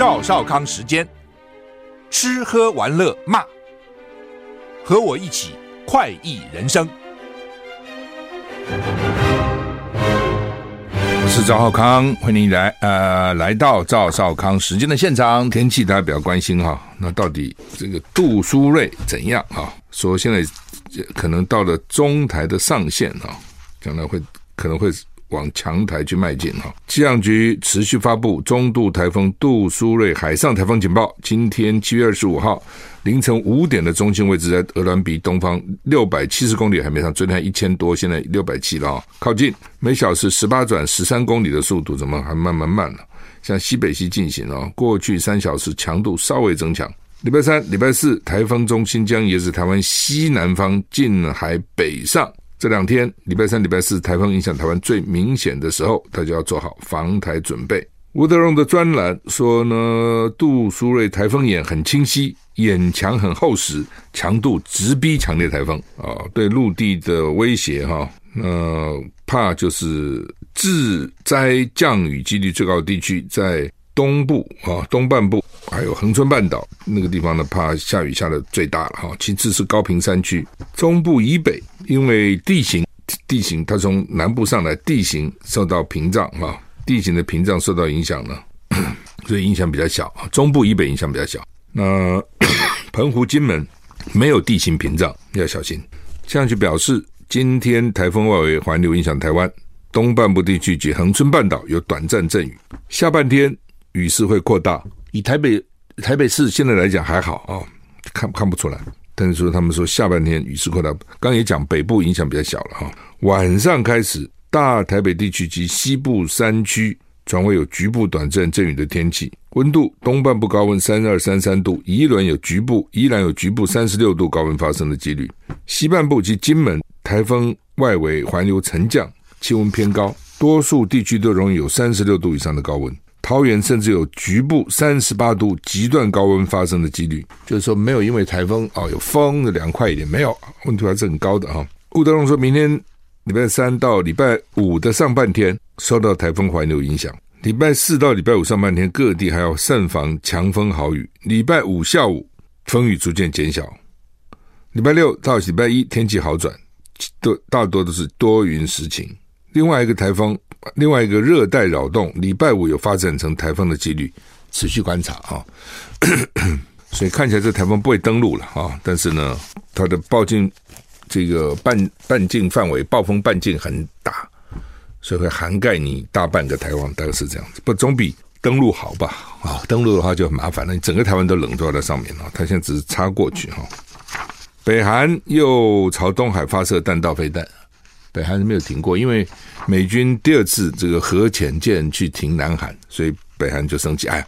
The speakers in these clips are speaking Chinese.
赵少康时间，吃喝玩乐骂，和我一起快意人生。我是赵少康，欢迎你来呃来到赵少康时间的现场。天气大家比较关心哈，那到底这个杜苏芮怎样啊？说现在可能到了中台的上限啊，将来会可能会。往强台去迈进哈，气象局持续发布中度台风杜苏芮海上台风警报。今天七月二十五号凌晨五点的中心位置在鹅銮鼻东方六百七十公里海面上，昨天一千多，现在六百七了啊，靠近，每小时十八转十三公里的速度，怎么还慢慢慢了？向西北西进行啊，过去三小时强度稍微增强。礼拜三、礼拜四台风中心将沿着台湾西南方近海北上。这两天，礼拜三、礼拜四，台风影响台湾最明显的时候，大家要做好防台准备。吴德荣的专栏说呢，杜苏芮台风眼很清晰，眼墙很厚实，强度直逼强烈台风啊，对陆地的威胁哈，那怕就是致灾降雨几率最高的地区在东部啊，东半部。还有恒春半岛那个地方呢，怕下雨下的最大了哈。其次是高屏山区，中部以北，因为地形地形它从南部上来，地形受到屏障哈，地形的屏障受到影响呢，所以影响比较小啊。中部以北影响比较小。那 澎湖、金门没有地形屏障，要小心。气象局表示，今天台风外围环流影响台湾东半部地区及恒春半岛有短暂阵雨，下半天雨势会扩大。以台北台北市现在来讲还好啊、看看不出来。但是说他们说下半天雨势扩大，刚也讲北部影响比较小了哈、晚上开始，大台北地区及西部山区转为有局部短暂阵雨的天气。温度东半部高温三二三三度，宜兰有局部宜兰有局部三十六度高温发生的几率。西半部及金门台风外围环流沉降，气温偏高，多数地区都容易有三十六度以上的高温。桃园甚至有局部三十八度极端高温发生的几率，就是说没有因为台风哦有风的凉快一点，没有，温度还是很高的哈。吴德龙说明天礼拜三到礼拜五的上半天受到台风环流影响，礼拜四到礼拜五上半天各地还要慎防强风豪雨，礼拜五下午风雨逐渐减小，礼拜六到礼拜一天气好转，都大多都是多云时晴。另外一个台风。另外一个热带扰动，礼拜五有发展成台风的几率，持续观察啊。所以看起来这台风不会登陆了啊，但是呢，它的暴径这个半半径范围，暴风半径很大，所以会涵盖你大半个台湾，大概是这样子。不总比登陆好吧？啊，登陆的话就很麻烦了，你整个台湾都笼罩在上面了。它现在只是插过去哈。北韩又朝东海发射弹道飞弹。北韩是没有停过，因为美军第二次这个核潜舰去停南韩，所以北韩就生气。哎呀，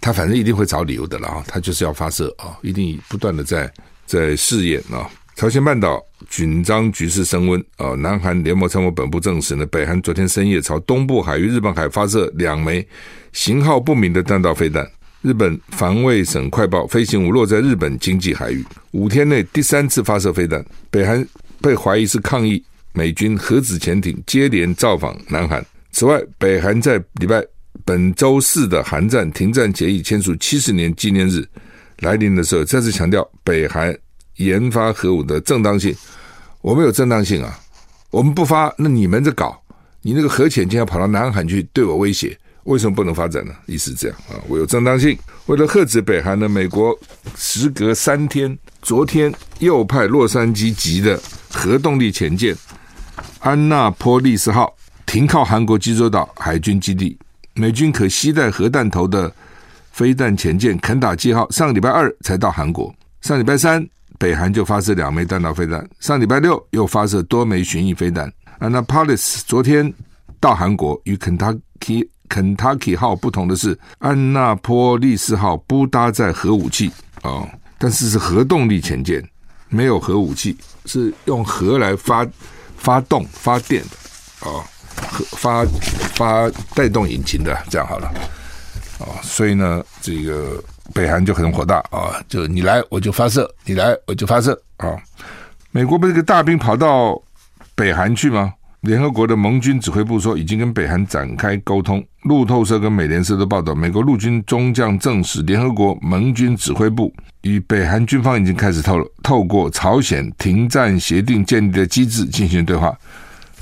他反正一定会找理由的了啊，他就是要发射啊，一定不断的在在试验啊。朝鲜半岛紧张局势升温啊，南韩联盟参谋本部证实呢，北韩昨天深夜朝东部海域日本海发射两枚型号不明的弹道飞弹。日本防卫省快报，飞行物落在日本经济海域，五天内第三次发射飞弹。北韩被怀疑是抗议。美军核子潜艇接连造访南韩。此外，北韩在礼拜本周四的韩战停战协议签署七十年纪念日来临的时候，再次强调北韩研发核武的正当性。我们有正当性啊，我们不发，那你们在搞，你那个核潜艇要跑到南韩去对我威胁，为什么不能发展呢？意思是这样啊，我有正当性。为了遏制北韩呢，美国时隔三天，昨天又派洛杉矶级的核动力潜舰。安纳波利斯号停靠韩国济州岛海军基地，美军可携带核弹头的飞弹潜舰肯塔基号上个礼拜二才到韩国，上礼拜三北韩就发射两枚弹道飞弹，上礼拜六又发射多枚巡弋飞弹。Annapolis 昨天到韩国，与肯塔基肯塔基号不同的是，安纳波利斯号不搭载核武器、哦，但是是核动力潜舰，没有核武器，是用核来发发动发电的啊、哦，发发带动引擎的，这样好了啊、所以呢，这个。北韩就很火大啊！就你来我就发射，你来我就发射啊！美国不是个大兵跑到北韩去吗？联合国的盟军指挥部说，已经跟北韩展开沟通。路透社跟美联社都报道，美国陆军中将证实，联合国盟军指挥部与北韩军方已经开始透透过朝鲜停战协定建立的机制进行对话，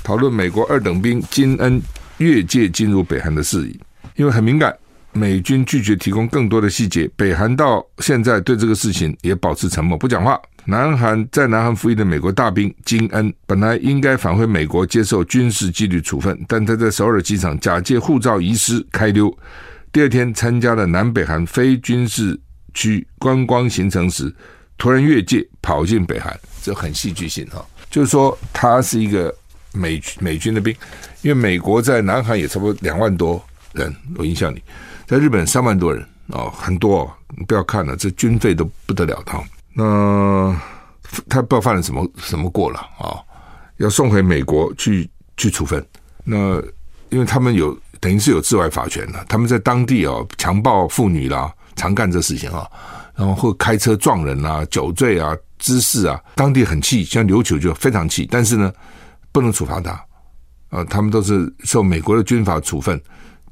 讨论美国二等兵金恩越界进入北韩的事宜，因为很敏感。美军拒绝提供更多的细节，北韩到现在对这个事情也保持沉默，不讲话。南韩在南韩服役的美国大兵金恩本来应该返回美国接受军事纪律处分，但他在首尔机场假借护照遗失开溜，第二天参加了南北韩非军事区观光行程时，突然越界跑进北韩，这很戏剧性哈。就是说他是一个美美军的兵，因为美国在南韩也差不多两万多人，我印象里。在日本三万多人哦，很多哦，你不要看了，这军费都不得了他。那他不知道犯了什么什么过了啊、要送回美国去去处分。那因为他们有等于是有治外法权的，他们在当地哦强暴妇女啦，常干这事情啊，然后或开车撞人啊，酒醉啊，滋事啊，当地很气，像琉球就非常气，但是呢不能处罚他啊、他们都是受美国的军法处分。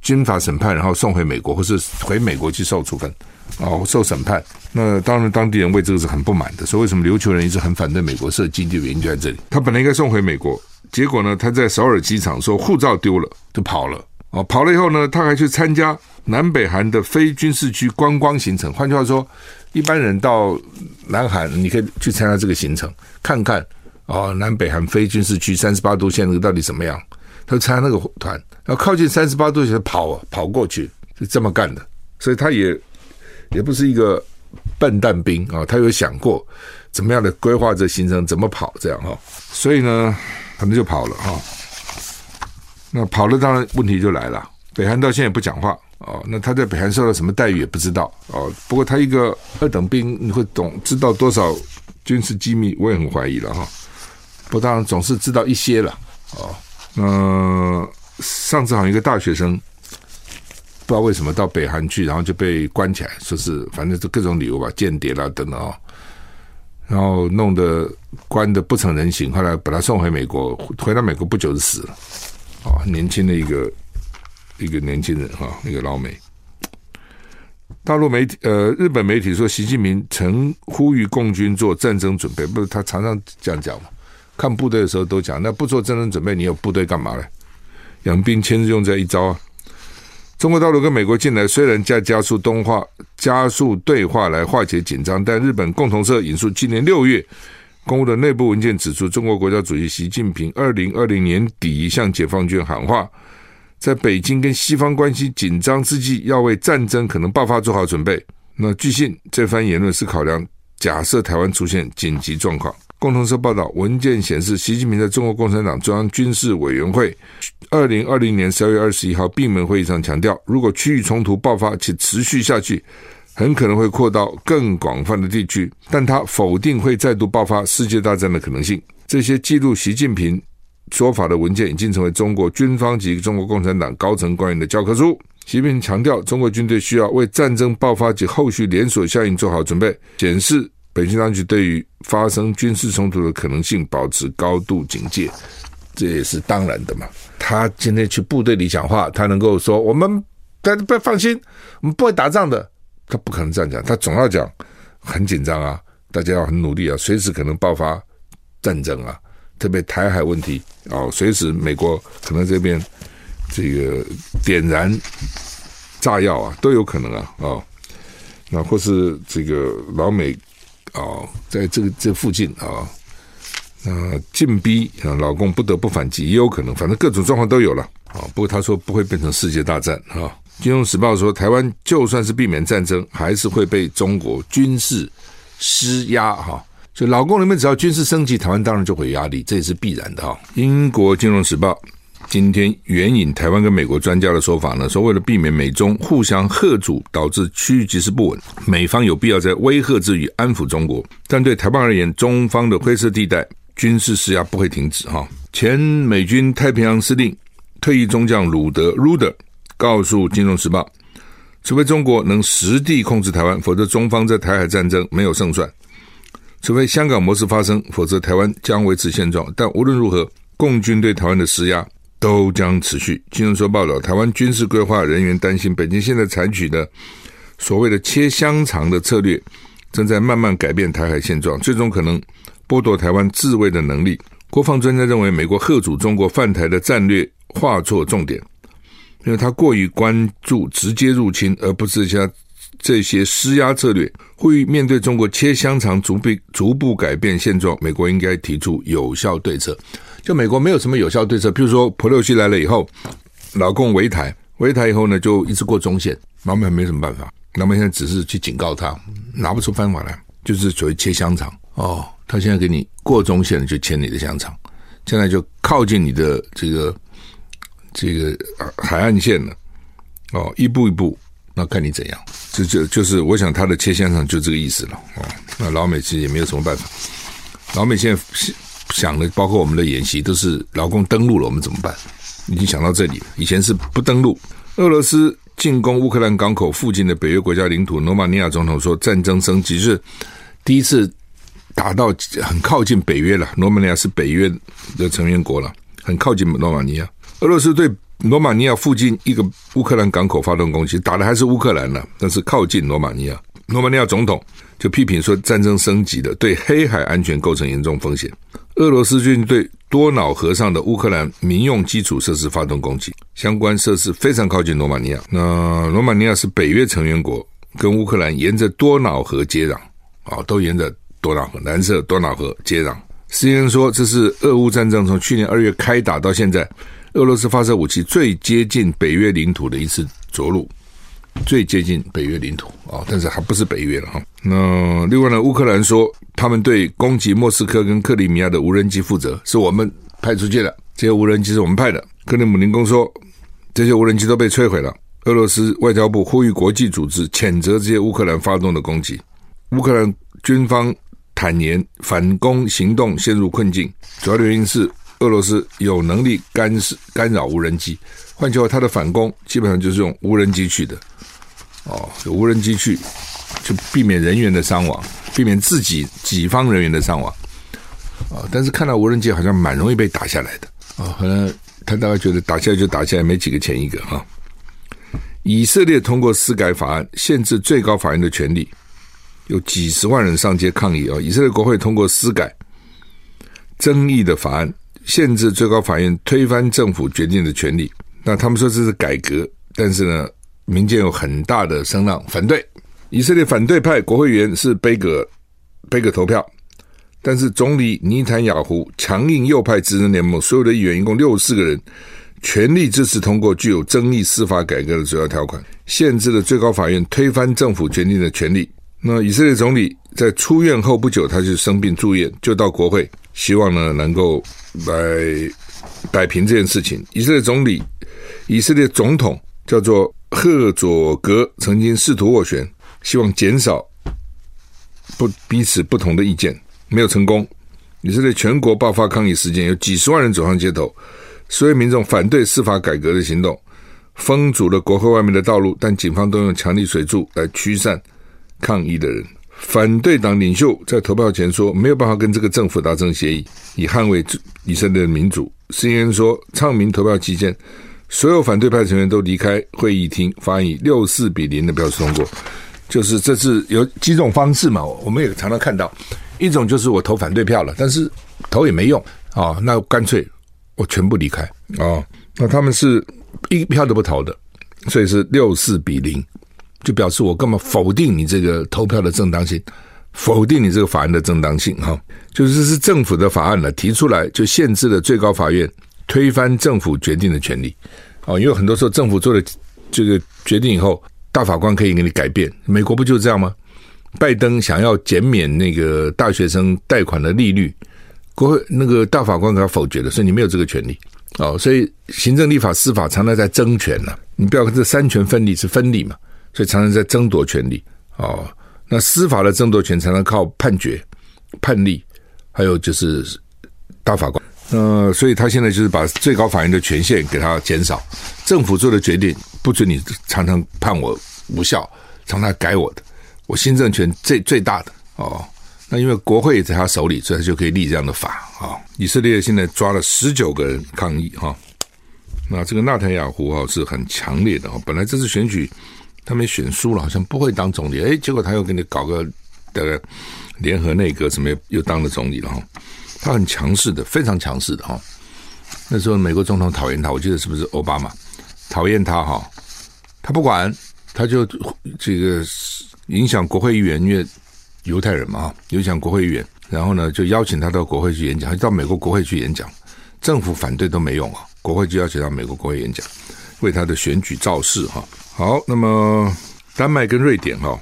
军法审判，然后送回美国，或是回美国去受处分，哦，受审判。那当然，当地人为这个是很不满的。所以，为什么琉球人一直很反对美国设基地原因就在这里。他本来应该送回美国，结果呢，他在首尔机场说护照丢了，就跑了。哦，跑了以后呢，他还去参加南北韩的非军事区观光行程。换句话说，一般人到南韩，你可以去参加这个行程，看看哦，南北韩非军事区三十八度线那个到底怎么样。他参加那个团，要靠近三十八度线跑跑过去，是这么干的。所以他也也不是一个笨蛋兵啊，他有想过怎么样的规划这行程，怎么跑这样哈。所以呢，他们就跑了哈。那跑了，当然问题就来了。北韩到现在也不讲话哦。那他在北韩受到什么待遇也不知道哦。不过他一个二等兵，你会懂知道多少军事机密？我也很怀疑了哈。不，当然总是知道一些了哦。嗯、上次好像一个大学生，不知道为什么到北韩去，然后就被关起来，说是反正就各种理由吧，间谍啦等等哦，然后弄得关得不成人形，后来把他送回美国，回到美国不久就死了，啊，年轻的一个一个年轻人哈，一个老美。大陆媒体呃，日本媒体说，习近平曾呼吁共军做战争准备，不是他常常这样讲吗？看部队的时候都讲，那不做战争准备，你有部队干嘛呢？养兵千日用在一朝啊！中国大陆跟美国近来虽然在加速东化、加速对话来化解紧张，但日本共同社引述今年六月公布的内部文件指出，中国国家主席习近平二零二零年底向解放军喊话，在北京跟西方关系紧张之际，要为战争可能爆发做好准备。那据信这番言论是考量假设台湾出现紧急状况。共同社报道，文件显示，习近平在中国共产党中央军事委员会二零二零年十二月二十一号闭门会议上强调，如果区域冲突爆发且持续下去，很可能会扩到更广泛的地区。但他否定会再度爆发世界大战的可能性。这些记录习近平说法的文件已经成为中国军方及中国共产党高层官员的教科书。习近平强调，中国军队需要为战争爆发及后续连锁效应做好准备，显示。北京当局对于发生军事冲突的可能性保持高度警戒，这也是当然的嘛。他今天去部队里讲话，他能够说我们大家不要放心，我们不会打仗的，他不可能这样讲，他总要讲很紧张啊，大家要很努力啊，随时可能爆发战争啊，特别台海问题哦，随时美国可能这边这个点燃炸药啊，都有可能啊，哦，那或是这个老美。哦，在这个这附近啊，那进逼啊，老公不得不反击，也有可能，反正各种状况都有了啊。不过他说不会变成世界大战啊。金融时报说，台湾就算是避免战争，还是会被中国军事施压哈。所以老共那边只要军事升级，台湾当然就会有压力，这也是必然的哈。英国金融时报今天援引台湾跟美国专家的说法呢，说为了避免美中互相吓阻，导致区域局势不稳，美方有必要在威吓之余安抚中国。但对台湾而言，中方的灰色地带军事施压不会停止哈。前美军太平洋司令退役中将鲁德 （Ruder） 告诉《金融时报》，除非中国能实地控制台湾，否则中方在台海战争没有胜算；除非香港模式发生，否则台湾将维持现状。但无论如何，共军对台湾的施压。都将持续。金融说报道，台湾军事规划人员担心，北京现在采取的所谓的“切香肠”的策略，正在慢慢改变台海现状，最终可能剥夺台湾自卫的能力。国防专家认为，美国贺主中国犯台的战略画错重点，因为他过于关注直接入侵，而不是像这些施压策略。呼吁面对中国“切香肠”逐步逐步改变现状，美国应该提出有效对策。就美国没有什么有效对策，譬如说普洛西来了以后，老共围台，围台以后呢，就一直过中线，老美没什么办法，老美现在只是去警告他，拿不出方法来，就是所谓切香肠哦，他现在给你过中线就切你的香肠，现在就靠近你的这个这个海岸线了，哦，一步一步，那看你怎样，就就就是我想他的切线上就这个意思了，哦，那老美其实也没有什么办法，老美现在。想的包括我们的演习都是老共登陆了，我们怎么办？已经想到这里。以前是不登陆。俄罗斯进攻乌克兰港口附近的北约国家领土，罗马尼亚总统说战争升级，是第一次打到很靠近北约了。罗马尼亚是北约的成员国了，很靠近罗马尼亚。俄罗斯对罗马尼亚附近一个乌克兰港口发动攻击，打的还是乌克兰呢，但是靠近罗马尼亚。罗马尼亚总统就批评说战争升级的，对黑海安全构成严重风险。俄罗斯最近对多瑙河上的乌克兰民用基础设施发动攻击，相关设施非常靠近罗马尼亚。那罗马尼亚是北约成员国，跟乌克兰沿着多瑙河接壤，啊，都沿着多瑙河，蓝色多瑙河接壤。CNN 说，这是俄乌战争从去年二月开打到现在，俄罗斯发射武器最接近北约领土的一次着陆。最接近北约领土啊，但是还不是北约了哈。那另外呢，乌克兰说他们对攻击莫斯科跟克里米亚的无人机负责，是我们派出去的，这些无人机是我们派的。克里姆林宫说这些无人机都被摧毁了。俄罗斯外交部呼吁国际组织谴责这些乌克兰发动的攻击。乌克兰军方坦言反攻行动陷入困境，主要的原因是俄罗斯有能力干涉干扰无人机。换句话，他的反攻基本上就是用无人机去的。哦，无人机去，就避免人员的伤亡，避免自己己方人员的伤亡。啊，但是看到无人机好像蛮容易被打下来的。啊，可能他大概觉得打下来就打下来，没几个钱一个哈。以色列通过私改法案，限制最高法院的权力，有几十万人上街抗议啊。以色列国会通过私改争议的法案，限制最高法院推翻政府决定的权利。那他们说这是改革，但是呢？民间有很大的声浪反对，以色列反对派国会议员是杯葛杯葛投票，但是总理尼坦雅胡强硬右派执政联盟所有的议员一共六十四个人全力支持通过具有争议司法改革的主要条款，限制了最高法院推翻政府决定的权利。那以色列总理在出院后不久，他就生病住院，就到国会，希望呢能够来摆平这件事情。以色列总理，以色列总统叫做。赫佐格曾经试图斡旋，希望减少不彼此不同的意见，没有成功。以色列全国爆发抗议事件，有几十万人走上街头，所有民众反对司法改革的行动，封堵了国会外面的道路，但警方都用强力水柱来驱散抗议的人。反对党领袖在投票前说，没有办法跟这个政府达成协议，以捍卫以色列的民主。CNN 说，昌明投票期间。所有反对派成员都离开会议厅，发以六四比零的票数通过。就是这次有几种方式嘛，我们也常常看到，一种就是我投反对票了，但是投也没用啊、那干脆我全部离开啊、那他们是一票都不投的，所以是六四比零，就表示我根本否定你这个投票的正当性，否定你这个法案的正当性哈、就是是政府的法案了，提出来就限制了最高法院。推翻政府决定的权利，哦，因为很多时候政府做了这个决定以后，大法官可以给你改变。美国不就这样吗？拜登想要减免那个大学生贷款的利率，国会那个大法官给他否决了，所以你没有这个权利哦。所以行政、立法、司法常常在争权呢、你不要看这三权分立是分立嘛，所以常常在争夺权利哦。那司法的争夺权常常靠判决、判例，还有就是大法官。呃，所以他现在就是把最高法院的权限给他减少，政府做的决定不准你常常判我无效，常常改我的。我新政权最最大的哦，那因为国会也在他手里，所以他就可以立这样的法啊、以色列现在抓了十九个人抗议哈、那这个纳坦雅胡哈是很强烈的哦。本来这次选举他们选输了，好像不会当总理，哎，结果他又给你搞个的联合内阁，什么又当了总理了哈、他很强势的，非常强势的哈、那时候美国总统讨厌他，我记得是不是奥巴马？讨厌他哈、他不管，他就这个。影响国会议员，因为犹太人嘛，影响国会议员，然后呢，就邀请他到国会去演讲，到美国国会去演讲，政府反对都没用啊，国会就邀请到美国国会演讲，为他的选举造势哈。好，那么丹麦跟瑞典哈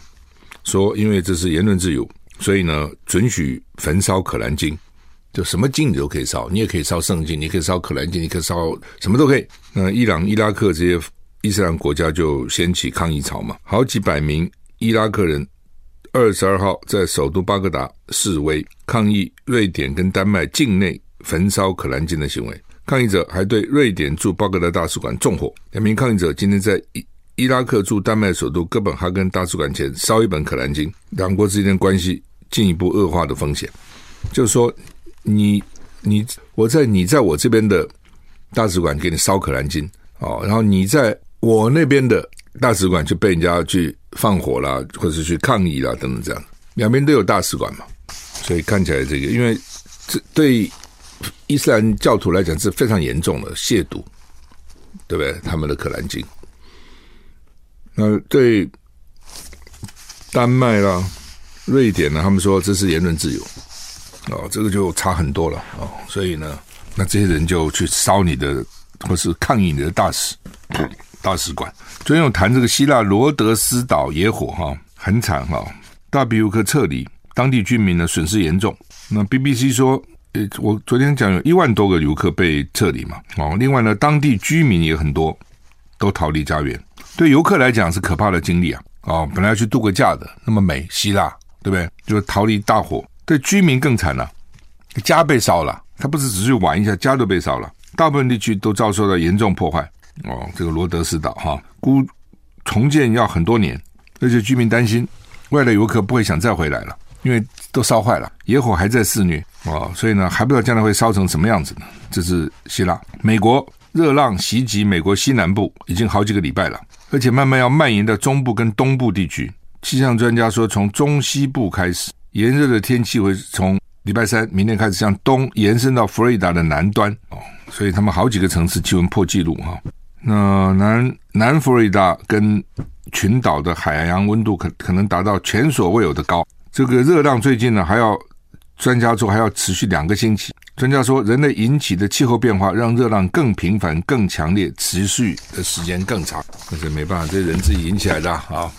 说，因为这是言论自由，所以呢，准许焚烧可兰经，就什么经你都可以烧，你也可以烧圣经，你可以烧可兰经，你可以烧什么都可以。那伊朗、伊拉克这些伊斯兰国家就掀起抗议潮嘛，好几百名。伊拉克人二十二号在首都巴格达示威抗议瑞典跟丹麦境内焚烧可兰经的行为，抗议者还对瑞典驻巴格达大使馆纵火。两名抗议者今天在伊伊拉克驻丹麦首都哥本哈根大使馆前烧一本可兰经，两国之间关系进一步恶化的风险。就是说，你你我在你在我这边的大使馆给你烧可兰经哦，然后你在我那边的。大使馆就被人家去放火啦，或者去抗议啦，等等，这样两边都有大使馆嘛，所以看起来这个，因为这对伊斯兰教徒来讲是非常严重的亵渎，对不对？他们的可兰经，那对丹麦啦、瑞典呢，他们说这是言论自由，哦，这个就差很多了哦，所以呢，那这些人就去烧你的，或是抗议你的大使。大使馆昨天有谈这个希腊罗德斯岛野火哈，很惨哈，大庇乌克撤离，当地居民呢损失严重。那 BBC 说，我昨天讲有一万多个游客被撤离嘛，哦，另外呢，当地居民也很多，都逃离家园。对游客来讲是可怕的经历啊，哦，本来要去度个假的，那么美，希腊，对不对？就逃离大火，对居民更惨了，家被烧了，他不是只是玩一下，家都被烧了，大部分地区都遭受到严重破坏。哦，这个罗德斯岛哈，估重建要很多年，而且居民担心外来游客不会想再回来了，因为都烧坏了，野火还在肆虐哦，所以呢，还不知道将来会烧成什么样子呢。这是希腊，美国热浪袭击美国西南部已经好几个礼拜了，而且慢慢要蔓延到中部跟东部地区。气象专家说，从中西部开始，炎热的天气会从礼拜三明天开始向东延伸到佛罗里达的南端哦，所以他们好几个城市气温破纪录哈。那南南佛罗里达跟群岛的海洋温度可可能达到前所未有的高。这个热浪最近呢，还要专家说还要持续两个星期。专家说，人类引起的气候变化让热浪更频繁、更强烈，持续的时间更长。但是没办法，这人自己引起来的啊。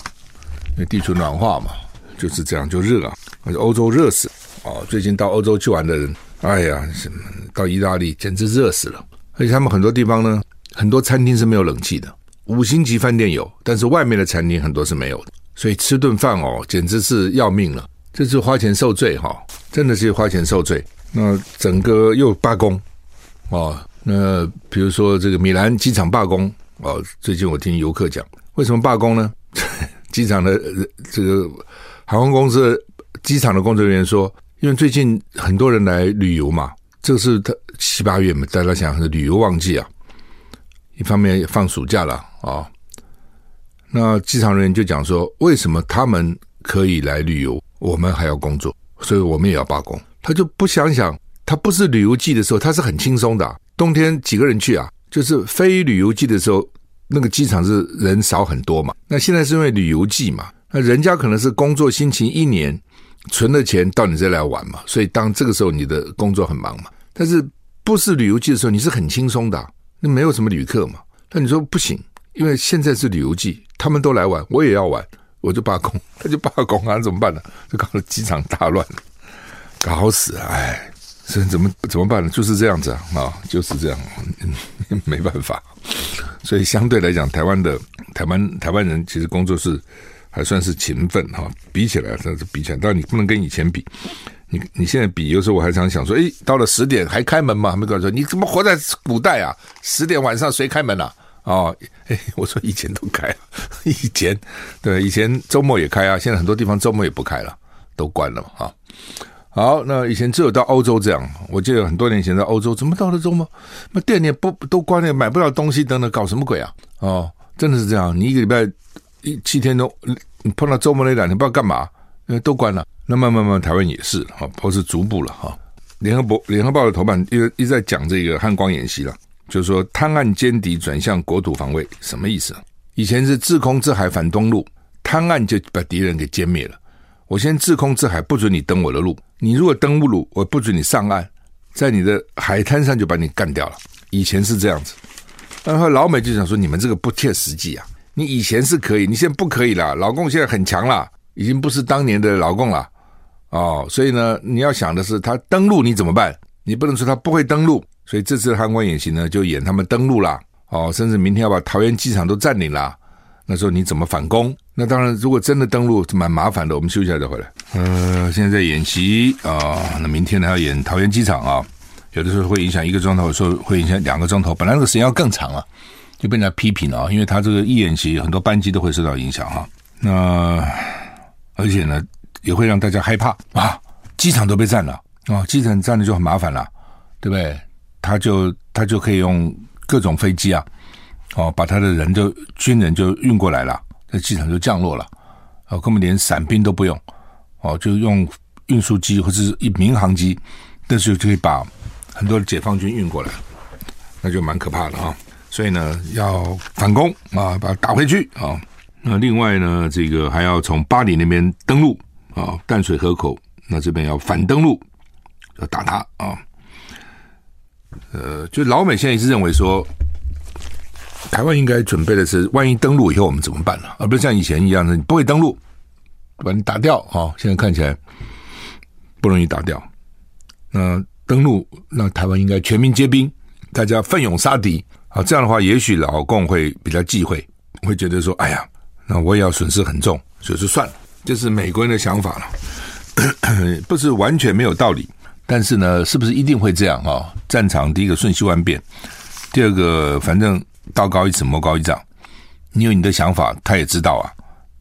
因为地球暖化嘛，就是这样就热啊。而且欧洲热死哦，最近到欧洲去玩的人，哎呀，什么到意大利简直热死了。而且他们很多地方呢。很多餐厅是没有冷气的，五星级饭店有，但是外面的餐厅很多是没有的，所以吃顿饭哦，简直是要命了。这是花钱受罪哈，真的是花钱受罪。那整个又罢工哦，那比如说这个米兰机场罢工哦，最近我听游客讲，为什么罢工呢？机场的这个航空公司机场的工作人员说，因为最近很多人来旅游嘛，这是他七八月嘛，大家想是旅游旺季啊。一方面放暑假了啊、哦，那机场人员就讲说，为什么他们可以来旅游，我们还要工作，所以我们也要罢工。他就不想想，他不是旅游季的时候，他是很轻松的，冬天几个人去啊？就是非旅游季的时候，那个机场是人少很多嘛。那现在是因为旅游季嘛，那人家可能是工作辛勤一年存了钱到你这来玩嘛，所以当这个时候你的工作很忙嘛。但是不是旅游季的时候，你是很轻松的。那没有什么旅客嘛？那你说不行，因为现在是旅游季，他们都来玩，我也要玩，我就罢工，他就罢工啊，怎么办呢？就搞得机场大乱，搞死，哎，这怎么怎么办呢？就是这样子啊，啊，就是这样，没办法。所以相对来讲，台湾的台湾台湾人其实工作是还算是勤奋哈，比起来算是比起来，但你不能跟以前比。你你现在比，有时候我还常想说，诶，到了十点还开门吗？没跟我说，你怎么活在古代啊？十点晚上谁开门啊？哦，诶，我说以前都开，以前对，以前周末也开啊。现在很多地方周末也不开了，都关了啊。好，那以前只有到欧洲这样，我记得很多年前在欧洲，怎么到了周末，那店也不都关了，买不到东西等等，搞什么鬼啊？哦，真的是这样，你一个礼拜一七天都，你碰到周末那两天不知道干嘛，因为都关了。那慢慢慢，台湾也是哈，或是逐步了哈。联合报联合报的头版一直一直在讲这个汉光演习了，就是说滩岸歼敌转向国土防卫，什么意思？以前是制空制海反登陆，滩岸就把敌人给歼灭了。我先制空制海，不准你登我的路。你如果登陆，我不准你上岸，在你的海滩上就把你干掉了。以前是这样子，然后老美就想说，你们这个不切实际啊！你以前是可以，你现在不可以了。老共现在很强了，已经不是当年的老共了。哦，所以呢，你要想的是他登陆你怎么办？你不能说他不会登陆。所以这次的汉光演习呢，就演他们登陆啦。哦，甚至明天要把桃园机场都占领了。那时候你怎么反攻？那当然，如果真的登陆，蛮麻烦的。我们休息一下再回来。呃，现在在演习啊，那明天呢要演桃园机场啊，有的时候会影响一个钟头，有时候会影响两个钟头。本来那个时间要更长了，就被人家批评了啊，因为他这个一演习，很多班机都会受到影响哈。那而且呢。也会让大家害怕啊！机场都被占了啊！机场占了就很麻烦了，对不对？他就他就可以用各种飞机啊，哦，把他的人就军人就运过来了，在机场就降落了，哦，根本连伞兵都不用，哦，就用运输机或者是一民航机，那时候就可以把很多的解放军运过来，那就蛮可怕的啊！所以呢，要反攻啊，把它打回去啊！那另外呢，这个还要从巴里那边登陆。啊，淡水河口，那这边要反登陆，要打他啊！呃，就老美现在一直认为说，台湾应该准备的是，万一登陆以后我们怎么办呢？而不是像以前一样的，你不会登陆，把你打掉啊！现在看起来不容易打掉。那登陆，那台湾应该全民皆兵，大家奋勇杀敌啊！这样的话，也许老共会比较忌讳，会觉得说，哎呀，那我也要损失很重，所以说算了。这是美国人的想法了，不是完全没有道理，但是呢，是不是一定会这样啊？战场第一个瞬息万变，第二个反正道高一尺魔高一丈，你有你的想法，他也知道啊，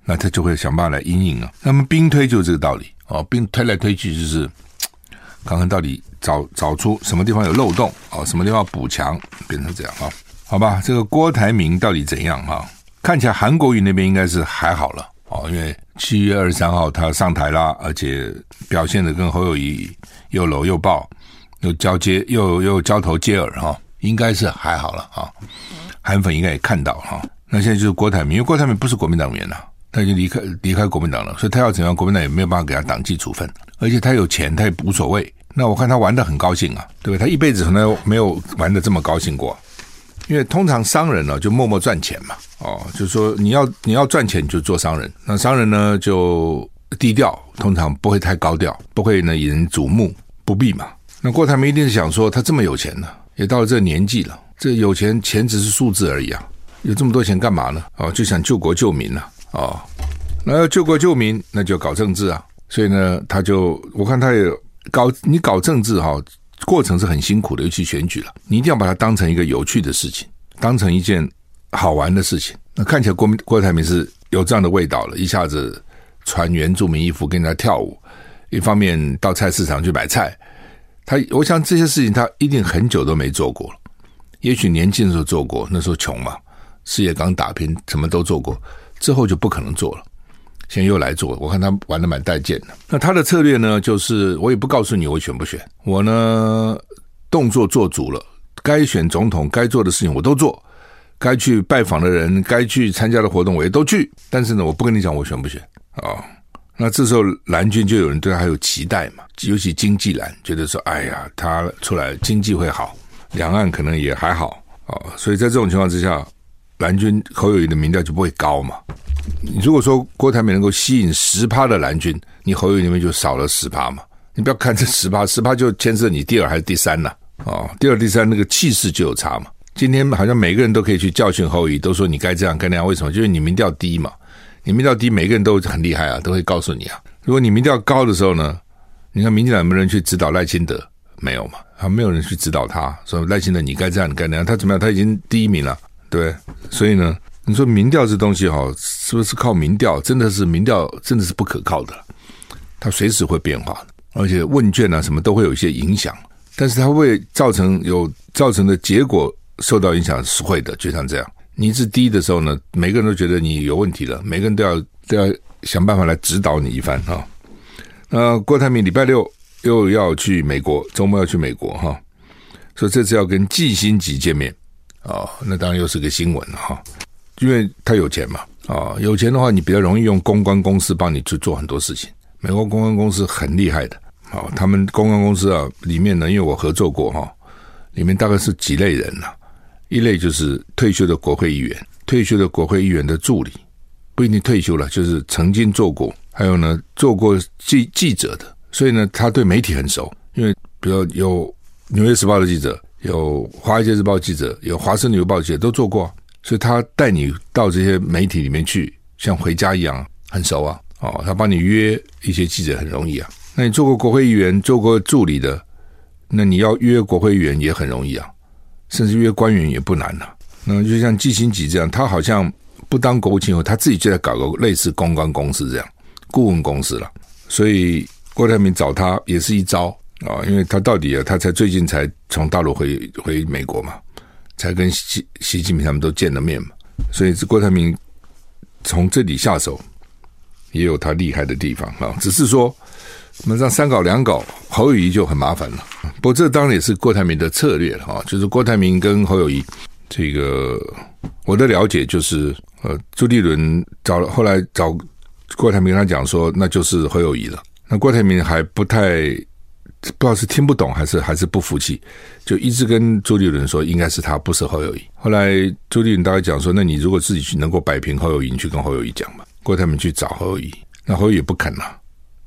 那他就会想办法来因应啊。那么兵推就是这个道理哦，兵推来推去就是看看到底找找出什么地方有漏洞啊，什么地方补强，变成这样啊？好吧，这个郭台铭到底怎样哈？看起来韩国瑜那边应该是还好了。哦，因为七月二十三号他上台啦，而且表现的跟侯友谊又搂又抱，又交接，又又交头接耳哈，应该是还好了啊。韩粉应该也看到哈。那现在就是郭台铭，因为郭台铭不是国民党员了，他已经离开离开国民党了，所以他要怎样，国民党也没有办法给他党纪处分，而且他有钱，他也无所谓。那我看他玩的很高兴啊，对不对？他一辈子从来没有玩的这么高兴过。因为通常商人呢，就默默赚钱嘛，哦，就是说你要你要赚钱，你就做商人。那商人呢就低调，通常不会太高调，不会呢引人瞩目，不必嘛。那郭台铭一定是想说，他这么有钱呢，也到了这年纪了，这有钱钱只是数字而已啊，有这么多钱干嘛呢？哦，就想救国救民了，哦，那要救国救民，那就搞政治啊。所以呢，他就我看他也搞你搞政治哈。过程是很辛苦的，尤其选举了，你一定要把它当成一个有趣的事情，当成一件好玩的事情。那看起来郭郭台铭是有这样的味道了，一下子穿原住民衣服跟人家跳舞，一方面到菜市场去买菜，他我想这些事情他一定很久都没做过了。也许年轻的时候做过，那时候穷嘛，事业刚打拼，什么都做过，之后就不可能做了。现在又来做，我看他玩的蛮带劲的。那他的策略呢，就是我也不告诉你我选不选，我呢动作做足了，该选总统该做的事情我都做，该去拜访的人，该去参加的活动我也都去。但是呢，我不跟你讲我选不选啊、哦。那这时候蓝军就有人对他有期待嘛，尤其经济蓝觉得说，哎呀，他出来经济会好，两岸可能也还好啊、所以在这种情况之下，蓝军侯友宜的民调就不会高嘛。你如果说郭台铭能够吸引十趴的蓝军，你侯友宜那边就少了十趴嘛。你不要看这十趴，十趴就牵涉你第二还是第三呐？哦，第二、第三那个气势就有差嘛。今天好像每个人都可以去教训侯友宜，都说你该这样该那样，为什么？就是你民调低嘛。你民调低，每个人都很厉害啊，都会告诉你啊。如果你民调高的时候呢，你看民进党有没有人去指导赖清德？没有嘛，还没有人去指导他，说赖清德你该这样，你该那样。他怎么样？他已经第一名了，对。所以呢，你说民调这东西哈，是不是靠民调？真的是民调，真的是不可靠的，它随时会变化，而且问卷啊什么都会有一些影响。但是它会造成有造成的结果受到影响是会的，就像这样。你是低的时候呢，每个人都觉得你有问题了，每个人都要都要想办法来指导你一番哈。那郭台铭礼拜六又要去美国，周末要去美国哈，所以这次要跟季新吉见面啊，那当然又是个新闻哈，因为他有钱嘛啊，有钱的话你比较容易用公关公司帮你去做很多事情。美国公关公司很厉害的啊，他们公关公司啊里面呢，因为我合作过哈，里面大概是几类人呢？一类就是退休的国会议员，退休的国会议员的助理，不一定退休了，就是曾经做过，还有呢做过记记者的，所以呢他对媒体很熟，因为比如有纽约时报的记者，有华尔街日报记者，有华盛顿邮报记者都做过，所以他带你到这些媒体里面去，像回家一样，很熟啊，哦，他帮你约一些记者很容易啊，那你做过国会议员，做过助理的，那你要约国会议员也很容易啊。甚至约官员也不难了，那就像季辛吉这样，他好像不当国务卿后，他自己就在搞个类似公关公司这样顾问公司了。所以郭台铭找他也是一招啊，因为他到底啊，他才最近才从大陆回回美国嘛，才跟习习近平他们都见了面嘛，所以这郭台铭从这里下手也有他厉害的地方啊，只是说。那么这三搞两搞，侯友谊就很麻烦了。不过这当然也是郭台铭的策略了哈，就是郭台铭跟侯友谊这个我的了解就是，呃，朱立伦找了后来找郭台铭他讲说，那就是侯友谊了。那郭台铭还不太不知道是听不懂还是还是不服气，就一直跟朱立伦说应该是他，不是侯友谊。后来朱立伦大概讲说，那你如果自己去能够摆平侯友谊，你去跟侯友谊讲嘛。郭台铭去找侯友谊，那侯友宜不肯呐。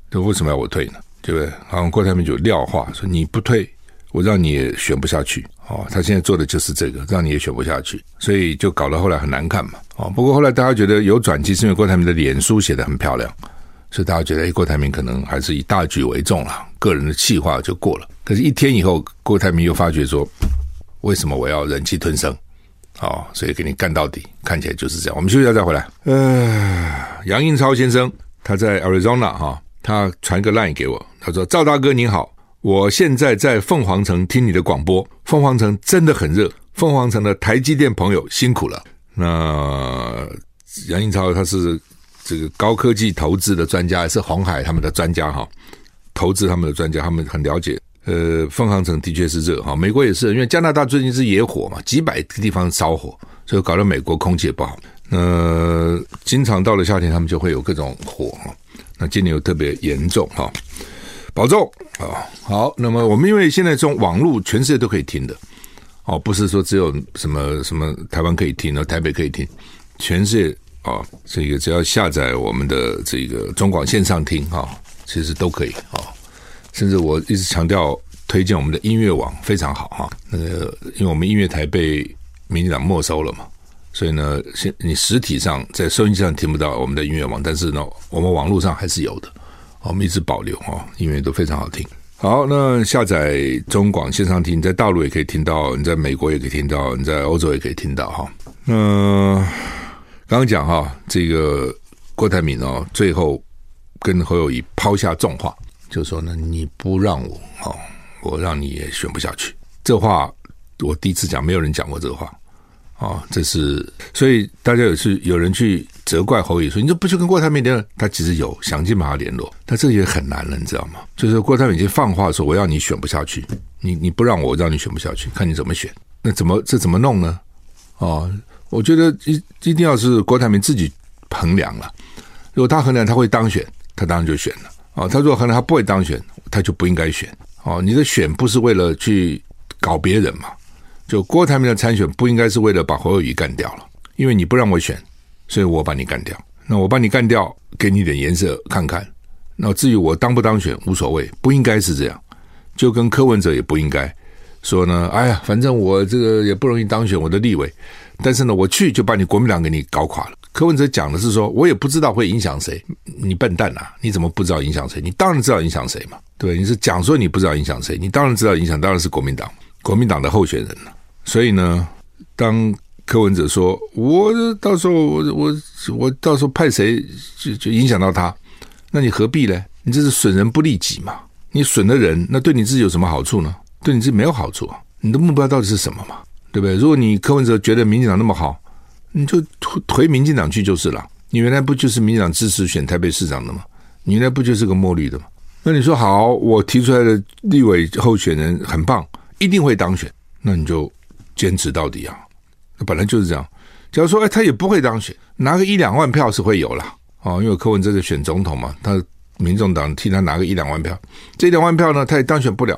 这为什么要我退呢？对不对？好像郭台铭就撂话说，你不退，我让你也选不下去。哦，他现在做的就是这个，让你也选不下去，所以就搞得后来很难看嘛。哦，不过后来大家觉得有转机，是因为郭台铭的脸书写得很漂亮，所以大家觉得，哎，郭台铭可能还是以大局为重了，个人的气话就过了。可是，一天以后，郭台铭又发觉说，为什么我要忍气吞声？哦，所以给你干到底，看起来就是这样。我们休息一下再回来。呃，杨应超先生他在 Arizona 哈。他传个 line 给我，他说：“赵大哥您好，我现在在凤凰城听你的广播，凤凰城真的很热，凤凰城的台积电朋友辛苦了。”那杨应超他是这个高科技投资的专家，是红海他们的专家哈，投资他们的专家，他们很了解。呃，凤凰城的确是热哈，美国也是，因为加拿大最近是野火嘛，几百个地方烧火，所以搞得美国空气也不好。呃，经常到了夏天，他们就会有各种火哈。那今年又特别严重哈，保重啊！好，那么我们因为现在这种网络全世界都可以听的哦，不是说只有什么什么台湾可以听，然后台北可以听，全世界啊，这个只要下载我们的这个中广线上听哈，其实都可以啊。甚至我一直强调推荐我们的音乐网非常好哈，那个因为我们音乐台被民进党没收了嘛。所以呢，现你实体上在收音机上听不到我们的音乐网，但是呢，我们网络上还是有的，我们一直保留哦，音乐都非常好听。好，那下载中广线上听，在大陆也可以听到，你在美国也可以听到，你在欧洲也可以听到哈。那刚刚讲哈，这个郭台铭哦，最后跟侯友宜抛下重话，就说呢，你不让我哦，我让你也选不下去。这话我第一次讲，没有人讲过这个话。哦，这是所以大家有是有人去责怪侯友宜说，你就不去跟郭台铭联络？他其实有想尽办法联络，但这也很难了，你知道吗？就是郭台铭已经放话说，我要你选不下去，你你不让我，我让你选不下去，看你怎么选。那怎么这怎么弄呢？哦，我觉得一一定要是郭台铭自己衡量了。如果他衡量他会当选，他当然就选了。哦，他如果可能他不会当选，他就不应该选。哦，你的选不是为了去搞别人嘛？就郭台铭的参选不应该是为了把侯友宜干掉了，因为你不让我选，所以我把你干掉。那我把你干掉，给你点颜色看看。那至于我当不当选无所谓，不应该是这样。就跟柯文哲也不应该说呢。哎呀，反正我这个也不容易当选我的立委，但是呢，我去就把你国民党给你搞垮了。柯文哲讲的是说，我也不知道会影响谁。你笨蛋呐！你怎么不知道影响谁？你当然知道影响谁嘛，对？你是讲说你不知道影响谁，你当然知道影响，当然是国民党，国民党的候选人了。所以呢，当柯文哲说，我到时候我我我到时候派谁就就影响到他，那你何必呢？你这是损人不利己嘛？你损了人，那对你自己有什么好处呢？对你自己没有好处啊！你的目标到底是什么嘛？对不对？如果你柯文哲觉得民进党那么好，你就回民进党去就是了。你原来不就是民进党支持选台北市长的吗？你原来不就是个墨绿的吗？那你说好，我提出来的立委候选人很棒，一定会当选，那你就坚持到底啊！那本来就是这样。假如说，哎，他也不会当选，拿个一两万票是会有了哦，因为柯文哲在选总统嘛，他民众党替他拿个一两万票，这两万票呢，他也当选不了，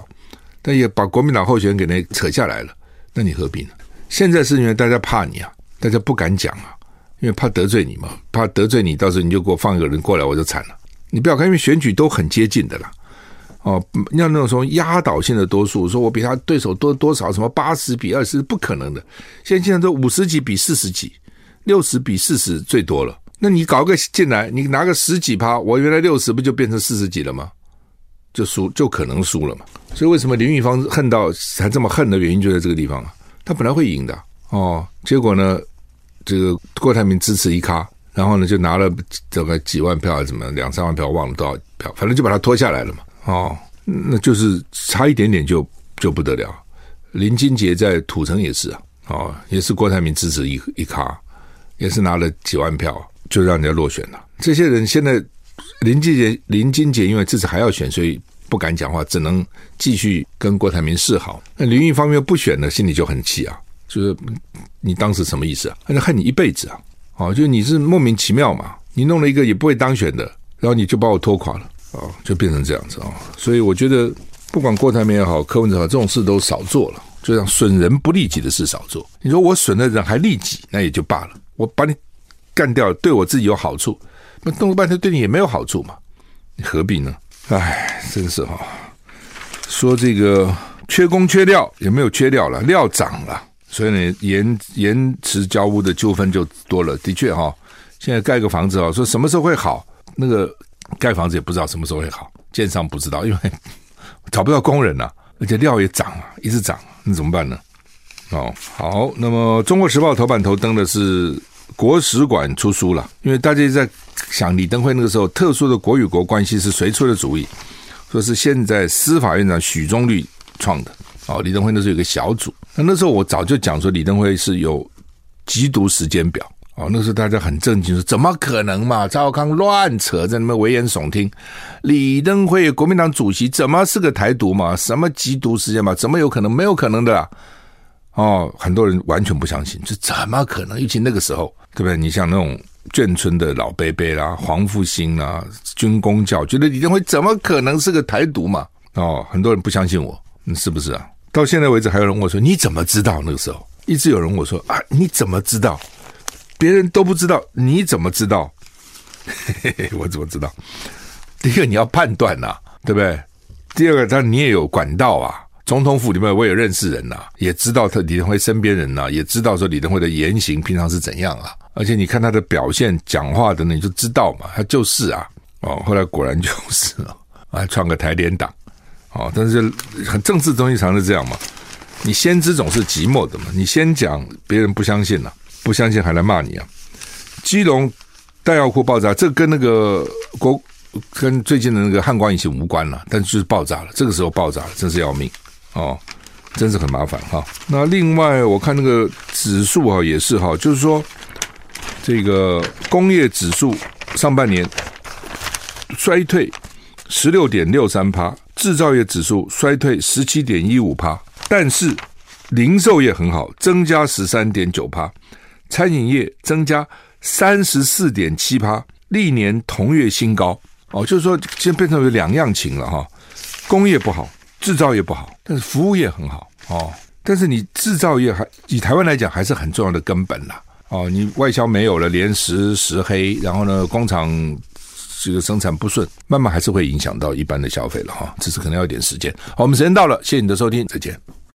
但也把国民党候选人给那扯下来了，那你何必呢？现在是因为大家怕你啊。大家不敢讲啊，因为怕得罪你嘛，怕得罪你，到时候你就给我放一个人过来，我就惨了。你不要看，因为选举都很接近的啦。哦，要那种说压倒性的多数，说我比他对手多多少，什么八十比二十，不可能的。现在现在都五十几比四十几，六十比四十最多了。那你搞个进来，你拿个十几趴，我原来六十不就变成四十几了吗？就输，就可能输了嘛。所以为什么林玉芳恨到还这么恨的原因就在这个地方啊？他本来会赢的哦，结果呢？这个郭台铭支持一咖，然后呢就拿了这个几万票还是怎么两三万票，忘了多少票，反正就把他拖下来了嘛。哦，那就是差一点点就就不得了。林金杰在土城也是啊，哦，也是郭台铭支持一一咖，也是拿了几万票就让人家落选了。这些人现在林金杰林金杰因为这次还要选，所以不敢讲话，只能继续跟郭台铭示好。那林玉芳又不选呢，心里就很气啊。就是你当时什么意思啊？他就恨你一辈子啊！哦，就你是莫名其妙嘛，你弄了一个也不会当选的，然后你就把我拖垮了哦，就变成这样子啊！所以我觉得，不管郭台铭也好，柯文哲好，这种事都少做了，就像损人不利己的事少做。你说我损了人还利己，那也就罢了。我把你干掉，对我自己有好处，那弄了半天对你也没有好处嘛，你何必呢？哎，真是哈，说这个缺工缺料也没有缺料了，料涨了。所以呢，延延迟交屋的纠纷就多了。的确哈，现在盖个房子啊，说什么时候会好？那个盖房子也不知道什么时候会好，建商不知道，因为找不到工人呐、啊，而且料也涨啊，一直涨，那怎么办呢？哦，好，那么《中国时报》头版头登的是国史馆出书了，因为大家在想李登辉那个时候特殊的国与国关系是谁出的主意？说是现在司法院长许宗立创的。哦，李登辉那时候有个小组，那那时候我早就讲说李登辉是有缉毒时间表。哦，那时候大家很震惊，说怎么可能嘛？赵康乱扯，在那边危言耸听。李登辉国民党主席怎么是个台独嘛？什么缉毒时间嘛？怎么有可能？没有可能的啦。哦，很多人完全不相信，这怎么可能？尤其那个时候，对不对？你像那种眷村的老伯伯啦、黄复兴啦、军公教，觉得李登辉怎么可能是个台独嘛？哦，很多人不相信我，你是不是啊？到现在为止，还有人问我说：“你怎么知道那个时候？”一直有人问我说：“啊，你怎么知道？别人都不知道，你怎么知道？”嘿嘿嘿，我怎么知道？第一个你要判断呐、啊，对不对？第二个，当然你也有管道啊。总统府里面我也认识人呐、也知道他李登辉身边人呐、也知道说李登辉的言行平常是怎样啊。而且你看他的表现、讲话等等，你就知道嘛，他就是啊。哦，后来果然就是啊，还创个台联党。哦，但是很政治东西常是这样嘛，你先知总是寂寞的嘛，你先讲，别人不相信了、不相信还来骂你啊。基隆弹药库爆炸，这跟那个国跟最近的那个汉光演习无关了，但是就是爆炸了，这个时候爆炸了，真是要命哦，真是很麻烦哈。那另外我看那个指数哈也是哈，就是说这个工业指数上半年衰退十六点六三趴。制造业指数衰退十七点一五趴，但是零售业很好，增加十三点九趴，餐饮业增加三十四点七趴，历年同月新高。哦，就是说现在变成有两样情了哈，工业不好，制造业不好，但是服务业很好哦。但是你制造业还以台湾来讲还是很重要的根本啦。哦，你外销没有了，连时时黑，然后呢，工厂这个生产不顺，慢慢还是会影响到一般的消费了哈。只是可能要一点时间。好，我们时间到了，谢谢你的收听，再见。